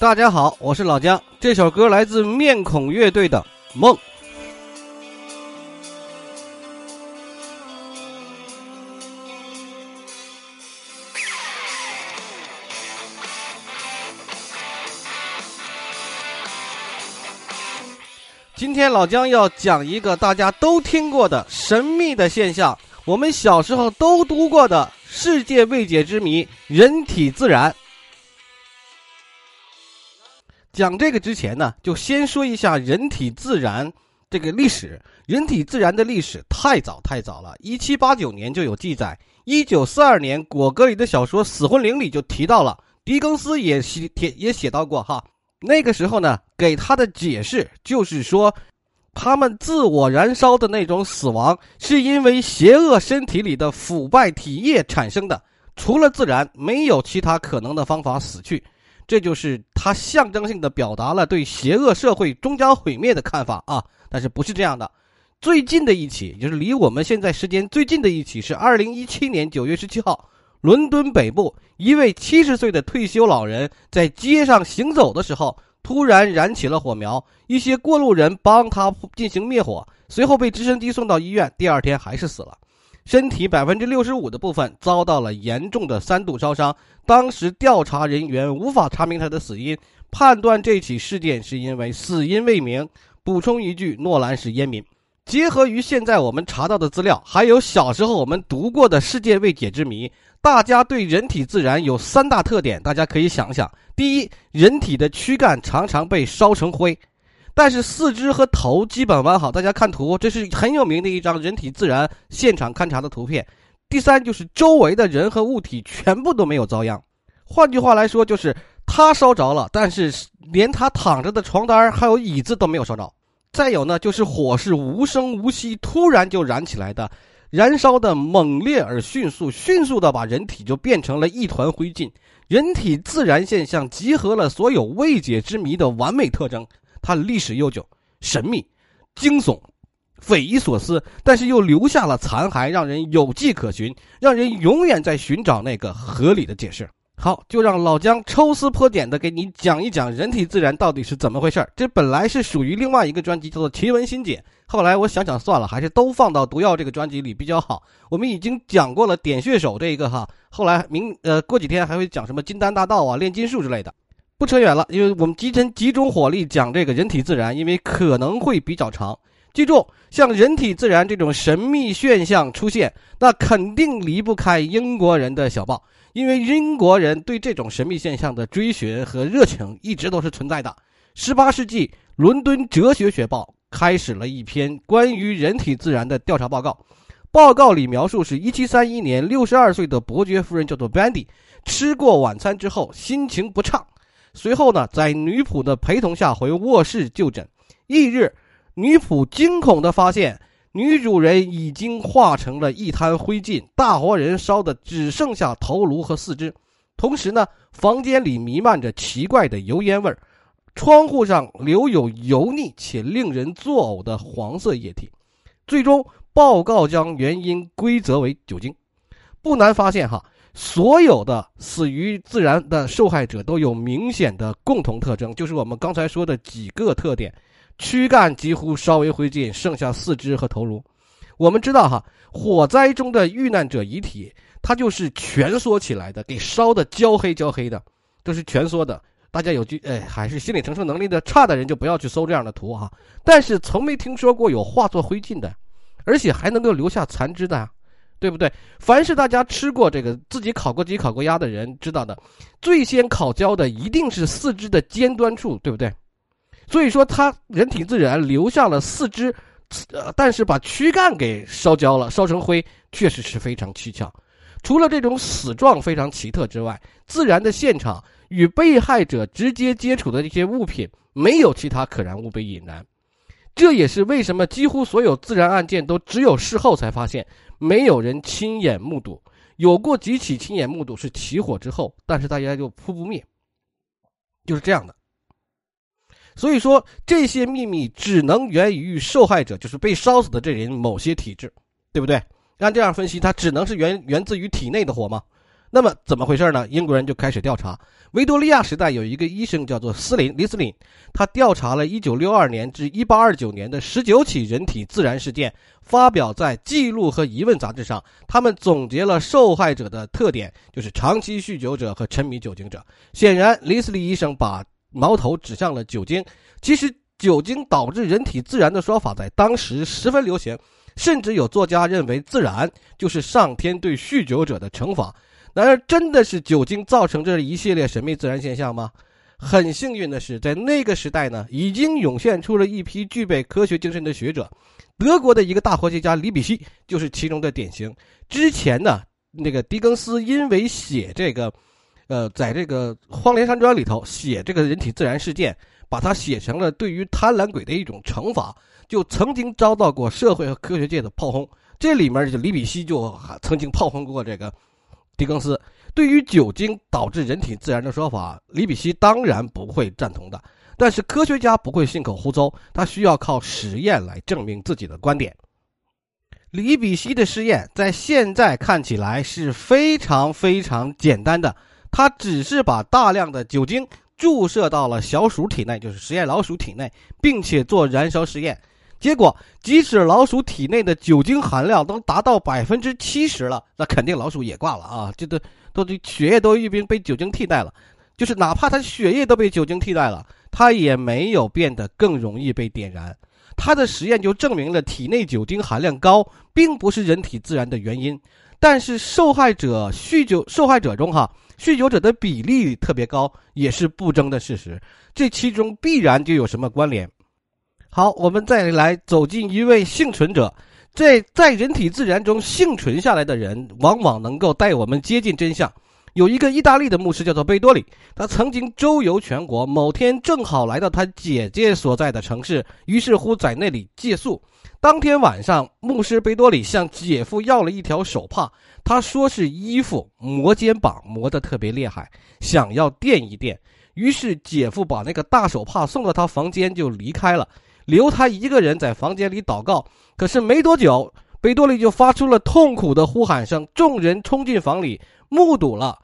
大家好，我是老姜。这首歌来自面孔乐队的《梦》。今天老姜要讲一个大家都听过的神秘的现象，我们小时候都读过的世界未解之谜——人体自燃。讲这个之前呢，就先说一下人体自燃这个历史。人体自燃的历史太早太早了，一七八九年就有记载，一九四二年果戈里的小说《死魂灵》里就提到了，狄更斯也写也写到过哈。那个时候呢，给他的解释就是说，他们自我燃烧的那种死亡，是因为邪恶身体里的腐败体液产生的，除了自燃，没有其他可能的方法死去。这就是他象征性的表达了对邪恶社会终将毁灭的看法啊！但是不是这样的？最近的一起，就是离我们现在时间最近的一起，是二零一七年九月十七号，伦敦北部一位七十岁的退休老人在街上行走的时候，突然燃起了火苗，一些过路人帮他进行灭火，随后被直升机送到医院，第二天还是死了。身体百分之六十五的部分遭到了严重的三度烧伤，当时调查人员无法查明他的死因，判断这起事件是因为死因未明。补充一句，诺兰是烟民。结合于现在我们查到的资料，还有小时候我们读过的世界未解之谜，大家对人体自燃有三大特点，大家可以想想：第一，人体的躯干常常被烧成灰。但是四肢和头基本完好，大家看图，这是很有名的一张人体自燃现场勘查的图片。第三就是周围的人和物体全部都没有遭殃，换句话来说就是他烧着了，但是连他躺着的床单还有椅子都没有烧着。再有呢，就是火是无声无息，突然就燃起来的，燃烧的猛烈而迅速，迅速的把人体就变成了一团灰烬。人体自燃现象集合了所有未解之谜的完美特征。它历史悠久、神秘、惊悚、匪夷所思，但是又留下了残骸，让人有迹可循，让人永远在寻找那个合理的解释。好，就让老姜抽丝剥茧的给你讲一讲人体自然到底是怎么回事儿这本来是属于另外一个专辑，叫做《奇闻新解》，后来我想想算了，还是都放到毒药这个专辑里比较好。我们已经讲过了点穴手这一个哈，后来明呃过几天还会讲什么金丹大道啊、炼金术之类的。不扯远了，因为我们集成集中火力讲这个人体自燃，因为可能会比较长。记住，像人体自燃这种神秘现象出现，那肯定离不开英国人的小报，因为英国人对这种神秘现象的追寻和热情一直都是存在的。十八世纪，伦敦哲学学报开始了一篇关于人体自燃的调查报告，报告里描述是一七三一年，六十二岁的伯爵夫人叫做 Bandy，吃过晚餐之后心情不畅。随后呢，在女仆的陪同下回卧室就诊。翌日，女仆惊恐地发现，女主人已经化成了一滩灰烬，大活人烧的只剩下头颅和四肢。同时呢，房间里弥漫着奇怪的油烟味儿，窗户上留有油腻且令人作呕的黄色液体。最终，报告将原因归责为酒精。不难发现，哈。所有的死于自燃的受害者都有明显的共同特征，就是我们刚才说的几个特点：躯干几乎烧为灰烬，剩下四肢和头颅。我们知道，哈，火灾中的遇难者遗体，它就是蜷缩起来的，给烧的焦黑焦黑的，都是蜷缩的。大家有句，哎，还是心理承受能力的差的人就不要去搜这样的图哈。但是从没听说过有化作灰烬的，而且还能够留下残肢的啊。对不对？凡是大家吃过这个、自己烤过鸡、烤过鸭的人知道的，最先烤焦的一定是四肢的尖端处，对不对？所以说，他人体自燃留下了四肢，呃，但是把躯干给烧焦了，烧成灰，确实是非常蹊跷。除了这种死状非常奇特之外，自燃的现场与被害者直接接触的这些物品没有其他可燃物被引燃，这也是为什么几乎所有自然案件都只有事后才发现。没有人亲眼目睹，有过几起亲眼目睹是起火之后，但是大家就扑不灭，就是这样的。所以说这些秘密只能源于受害者，就是被烧死的这人某些体质，对不对？按这样分析，它只能是源源自于体内的火吗？那么怎么回事呢？英国人就开始调查。维多利亚时代有一个医生叫做斯林，李斯林，他调查了1962年至1829年的19起人体自燃事件，发表在《记录和疑问》杂志上。他们总结了受害者的特点，就是长期酗酒者和沉迷酒精者。显然，李斯林医生把矛头指向了酒精。其实，酒精导致人体自燃的说法在当时十分流行，甚至有作家认为自燃就是上天对酗酒者的惩罚。然而，真的是酒精造成这一系列神秘自然现象吗？很幸运的是，在那个时代呢，已经涌现出了一批具备科学精神的学者。德国的一个大科学家李比希就是其中的典型。之前呢，那个狄更斯因为写这个，呃，在这个《荒莲山庄》里头写这个人体自然事件，把它写成了对于贪婪鬼的一种惩罚，就曾经遭到过社会和科学界的炮轰。这里面就李比希就曾经炮轰过这个。狄更斯对于酒精导致人体自燃的说法，李比希当然不会赞同的。但是科学家不会信口胡诌，他需要靠实验来证明自己的观点。李比希的试验在现在看起来是非常非常简单的，他只是把大量的酒精注射到了小鼠体内，就是实验老鼠体内，并且做燃烧实验。结果，即使老鼠体内的酒精含量都达到百分之七十了，那肯定老鼠也挂了啊！这都都这血液都已经被酒精替代了，就是哪怕它血液都被酒精替代了，它也没有变得更容易被点燃。他的实验就证明了体内酒精含量高并不是人体自燃的原因。但是受害者酗酒受害者中哈，酗酒者的比例特别高，也是不争的事实。这其中必然就有什么关联？好，我们再来走进一位幸存者。在在人体自然中幸存下来的人，往往能够带我们接近真相。有一个意大利的牧师叫做贝多里，他曾经周游全国，某天正好来到他姐姐所在的城市，于是乎在那里借宿。当天晚上，牧师贝多里向姐夫要了一条手帕，他说是衣服磨肩膀磨得特别厉害，想要垫一垫。于是姐夫把那个大手帕送到他房间就离开了。留他一个人在房间里祷告，可是没多久，贝多利就发出了痛苦的呼喊声。众人冲进房里，目睹了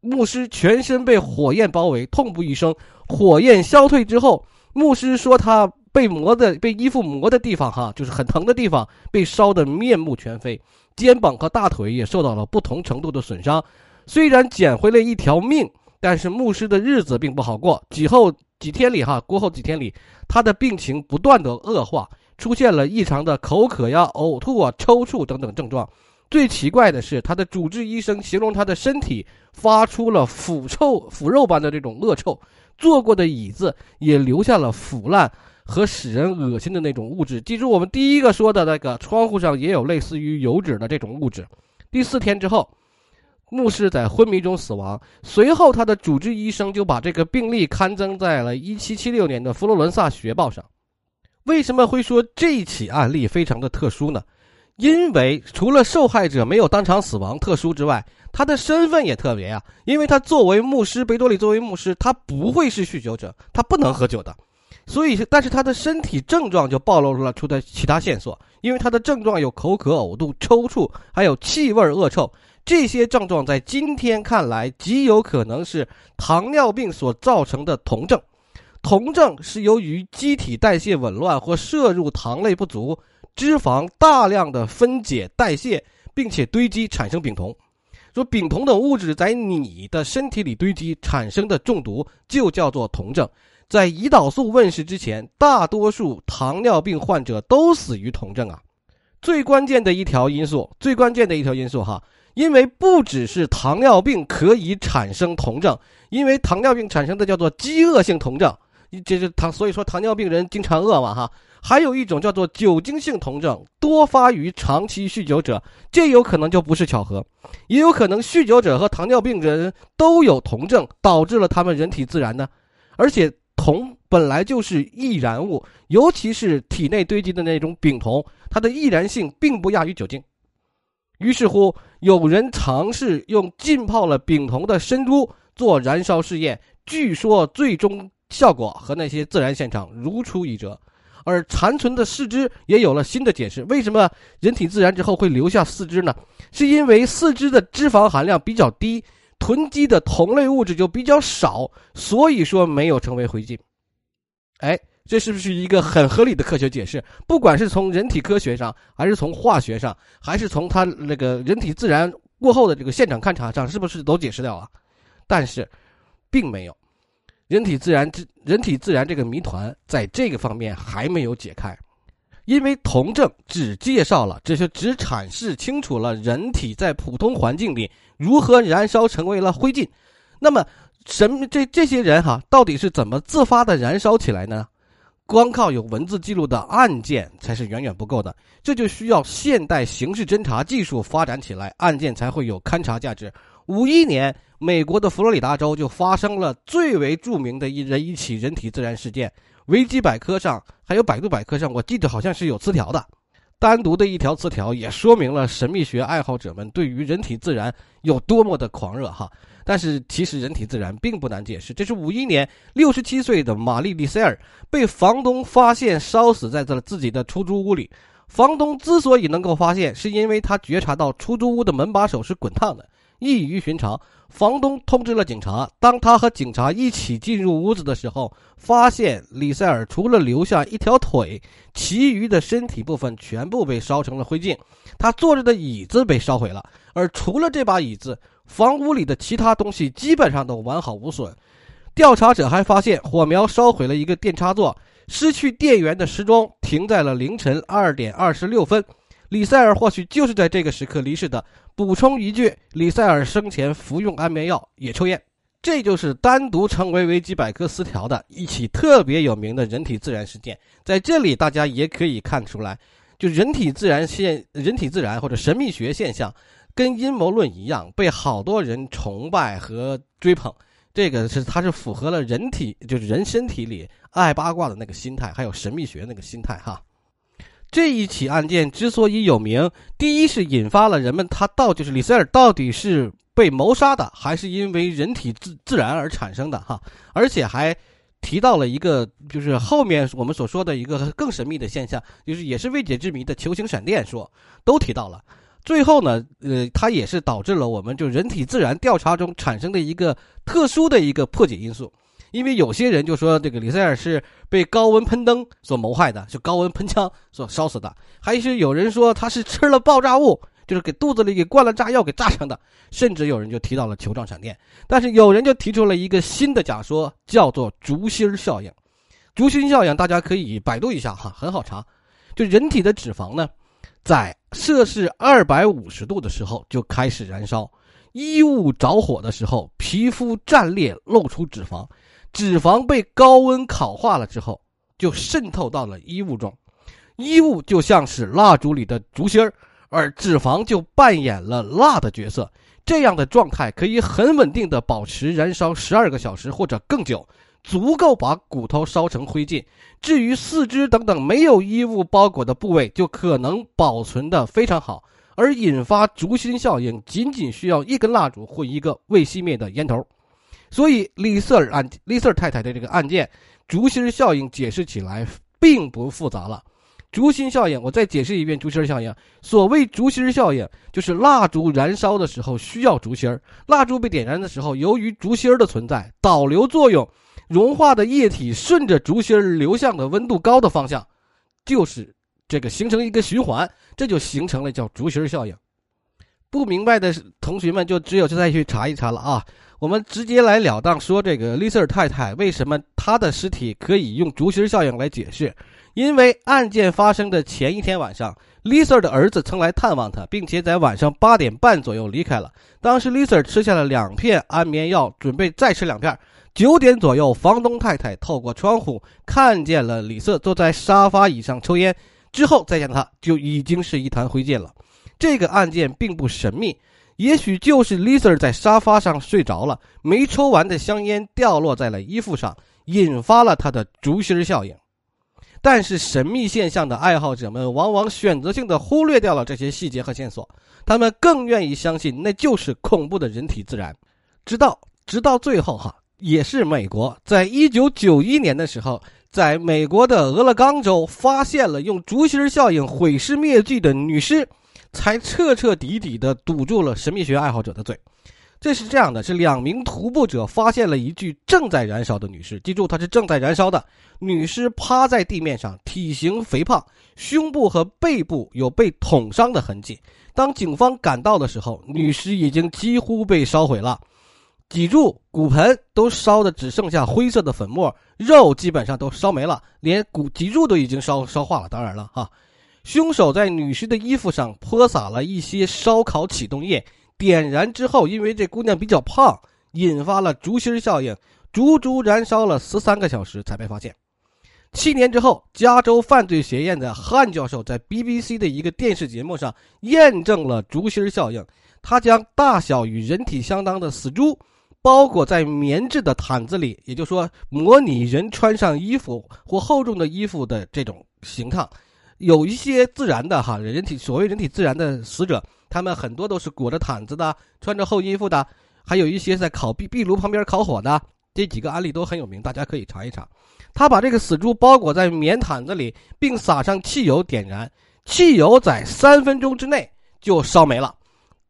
牧师全身被火焰包围，痛不欲生。火焰消退之后，牧师说他被磨的、被衣服磨的地方，哈，就是很疼的地方，被烧得面目全非，肩膀和大腿也受到了不同程度的损伤。虽然捡回了一条命，但是牧师的日子并不好过。几后。几天里，哈过后几天里，他的病情不断的恶化，出现了异常的口渴呀、呕吐啊、抽搐等等症状。最奇怪的是，他的主治医生形容他的身体发出了腐臭、腐肉般的这种恶臭，坐过的椅子也留下了腐烂和使人恶心的那种物质。记住，我们第一个说的那个窗户上也有类似于油脂的这种物质。第四天之后。牧师在昏迷中死亡。随后，他的主治医生就把这个病例刊登在了1776年的《佛罗伦萨学报》上。为什么会说这起案例非常的特殊呢？因为除了受害者没有当场死亡特殊之外，他的身份也特别啊。因为他作为牧师，贝多里作为牧师，他不会是酗酒者，他不能喝酒的。所以，但是他的身体症状就暴露了出的其他线索。因为他的症状有口渴、呕吐、抽搐，还有气味恶臭。这些症状在今天看来极有可能是糖尿病所造成的酮症。酮症是由于机体代谢紊乱或摄入糖类不足，脂肪大量的分解代谢，并且堆积产生丙酮。说丙酮等物质在你的身体里堆积产生的中毒就叫做酮症。在胰岛素问世之前，大多数糖尿病患者都死于酮症啊。最关键的一条因素，最关键的一条因素哈。因为不只是糖尿病可以产生酮症，因为糖尿病产生的叫做饥饿性酮症，这是糖，所以说糖尿病人经常饿嘛哈。还有一种叫做酒精性酮症，多发于长期酗酒者，这有可能就不是巧合，也有可能酗酒者和糖尿病人都有酮症，导致了他们人体自燃呢。而且酮本来就是易燃物，尤其是体内堆积的那种丙酮，它的易燃性并不亚于酒精。于是乎，有人尝试用浸泡了丙酮的生猪做燃烧试验，据说最终效果和那些自然现场如出一辙。而残存的四肢也有了新的解释。为什么人体自燃之后会留下四肢呢？是因为四肢的脂肪含量比较低，囤积的同类物质就比较少，所以说没有成为灰烬。哎，这是不是一个很合理的科学解释？不管是从人体科学上，还是从化学上，还是从它那个人体自然过后的这个现场勘察上，是不是都解释掉了？但是，并没有。人体自然之人体自然这个谜团，在这个方面还没有解开，因为同证只介绍了，这些只阐释清楚了人体在普通环境里如何燃烧成为了灰烬。那么，什这这些人哈，到底是怎么自发的燃烧起来呢？光靠有文字记录的案件才是远远不够的，这就需要现代刑事侦查技术发展起来，案件才会有勘查价值。五一年。美国的佛罗里达州就发生了最为著名的一人一起人体自燃事件。维基百科上还有百度百科上，我记得好像是有词条的，单独的一条词条也说明了神秘学爱好者们对于人体自然有多么的狂热哈。但是其实人体自然并不难解释，这是五一年六十七岁的玛丽丽塞尔被房东发现烧死在了自己的出租屋里。房东之所以能够发现，是因为他觉察到出租屋的门把手是滚烫的。异于寻常，房东通知了警察。当他和警察一起进入屋子的时候，发现李塞尔除了留下一条腿，其余的身体部分全部被烧成了灰烬。他坐着的椅子被烧毁了，而除了这把椅子，房屋里的其他东西基本上都完好无损。调查者还发现，火苗烧毁了一个电插座，失去电源的时钟停在了凌晨二点二十六分。李塞尔或许就是在这个时刻离世的。补充一句，李塞尔生前服用安眠药，也抽烟。这就是单独成为维基百科词条的一起特别有名的人体自然事件。在这里，大家也可以看出来，就人体自然现、人体自然或者神秘学现象，跟阴谋论一样，被好多人崇拜和追捧。这个是它是符合了人体，就是人身体里爱八卦的那个心态，还有神秘学那个心态哈。这一起案件之所以有名，第一是引发了人们他到就是李塞尔到底是被谋杀的，还是因为人体自自然而产生的哈？而且还提到了一个就是后面我们所说的一个更神秘的现象，就是也是未解之谜的球形闪电说都提到了。最后呢，呃，它也是导致了我们就人体自然调查中产生的一个特殊的一个破解因素。因为有些人就说这个李塞尔是被高温喷灯所谋害的，是高温喷枪所烧死的，还是有人说他是吃了爆炸物，就是给肚子里给灌了炸药给炸伤的，甚至有人就提到了球状闪电。但是有人就提出了一个新的假说，叫做烛芯效应。烛芯效应大家可以百度一下哈，很好查。就人体的脂肪呢，在摄氏二百五十度的时候就开始燃烧，衣物着火的时候，皮肤战裂露出脂肪。脂肪被高温烤化了之后，就渗透到了衣物中，衣物就像是蜡烛里的烛芯儿，而脂肪就扮演了蜡的角色。这样的状态可以很稳定的保持燃烧十二个小时或者更久，足够把骨头烧成灰烬。至于四肢等等没有衣物包裹的部位，就可能保存的非常好。而引发烛芯效应，仅仅需要一根蜡烛或一个未熄灭的烟头。所以，李瑟尔案，李瑟尔太太的这个案件，烛芯效应解释起来并不复杂了。烛芯效应，我再解释一遍，烛芯效应。所谓烛芯效应，就是蜡烛燃烧的时候需要烛芯蜡烛被点燃的时候，由于烛芯的存在，导流作用，融化的液体顺着烛芯流向的温度高的方向，就是这个形成一个循环，这就形成了叫烛芯效应。不明白的同学们就只有再去查一查了啊！我们直接来了当说，这个丽瑟尔太太为什么她的尸体可以用竹芯效应来解释？因为案件发生的前一天晚上，丽瑟尔的儿子曾来探望她，并且在晚上八点半左右离开了。当时丽瑟尔吃下了两片安眠药，准备再吃两片。九点左右，房东太太透过窗户看见了李瑟坐在沙发椅上抽烟，之后再见他就已经是一团灰烬了。这个案件并不神秘，也许就是 Lisa 在沙发上睡着了，没抽完的香烟掉落在了衣服上，引发了他的烛芯效应。但是神秘现象的爱好者们往往选择性的忽略掉了这些细节和线索，他们更愿意相信那就是恐怖的人体自燃。直到直到最后哈，也是美国，在一九九一年的时候，在美国的俄勒冈州发现了用竹芯效应毁尸灭迹的女尸，才彻彻底底的堵住了神秘学爱好者的嘴。这是这样的：是两名徒步者发现了一具正在燃烧的女尸，记住，它是正在燃烧的。女尸趴在地面上，体型肥胖，胸部和背部有被捅伤的痕迹。当警方赶到的时候，女尸已经几乎被烧毁了，脊柱、骨盆都烧的只剩下灰色的粉末，肉基本上都烧没了，连骨脊柱都已经烧烧化了。当然了，哈，凶手在女尸的衣服上泼洒了一些烧烤启动液。点燃之后，因为这姑娘比较胖，引发了竹芯效应，足足燃烧了十三个小时才被发现。七年之后，加州犯罪学院的汉教授在 BBC 的一个电视节目上验证了竹芯效应。他将大小与人体相当的死猪包裹在棉质的毯子里，也就是说，模拟人穿上衣服或厚重的衣服的这种形态。有一些自然的哈人体，所谓人体自然的死者。他们很多都是裹着毯子的，穿着厚衣服的，还有一些在烤壁壁炉旁边烤火的。这几个案例都很有名，大家可以查一查。他把这个死猪包裹在棉毯子里，并撒上汽油点燃，汽油在三分钟之内就烧没了。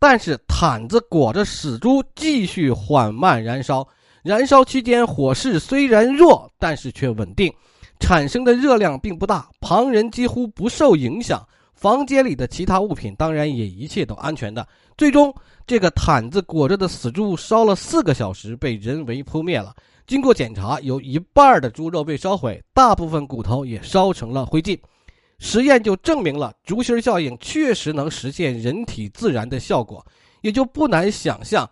但是毯子裹着死猪继续缓慢燃烧，燃烧期间火势虽然弱，但是却稳定，产生的热量并不大，旁人几乎不受影响。房间里的其他物品当然也一切都安全的。最终，这个毯子裹着的死猪烧了四个小时，被人为扑灭了。经过检查，有一半的猪肉被烧毁，大部分骨头也烧成了灰烬。实验就证明了竹芯效应确实能实现人体自燃的效果，也就不难想象，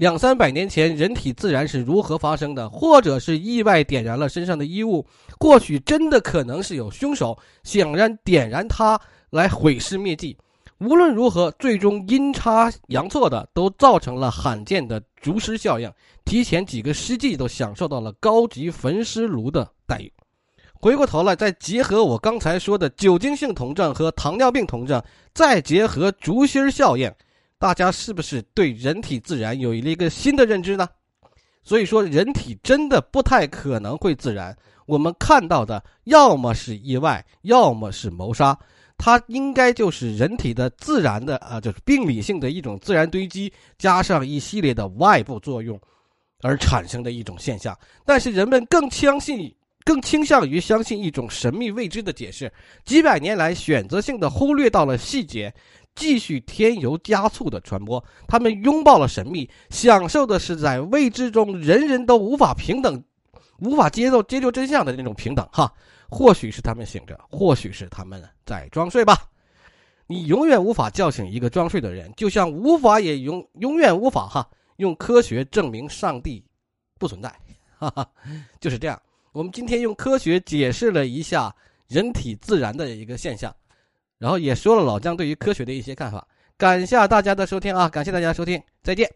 两三百年前人体自燃是如何发生的，或者是意外点燃了身上的衣物，或许真的可能是有凶手想让点燃它。来毁尸灭迹，无论如何，最终阴差阳错的都造成了罕见的竹尸效应，提前几个世纪都享受到了高级焚尸炉的待遇。回过头来，再结合我刚才说的酒精性酮症和糖尿病酮症，再结合竹芯效应，大家是不是对人体自燃有了一个新的认知呢？所以说，人体真的不太可能会自燃，我们看到的要么是意外，要么是谋杀。它应该就是人体的自然的啊，就是病理性的一种自然堆积，加上一系列的外部作用，而产生的一种现象。但是人们更相信，更倾向于相信一种神秘未知的解释。几百年来，选择性的忽略到了细节，继续添油加醋的传播。他们拥抱了神秘，享受的是在未知中人人都无法平等、无法接受、接受真相的那种平等。哈。或许是他们醒着，或许是他们在装睡吧。你永远无法叫醒一个装睡的人，就像无法也永永远无法哈用科学证明上帝不存在，哈哈，就是这样。我们今天用科学解释了一下人体自然的一个现象，然后也说了老姜对于科学的一些看法。感谢大家的收听啊，感谢大家收听，再见。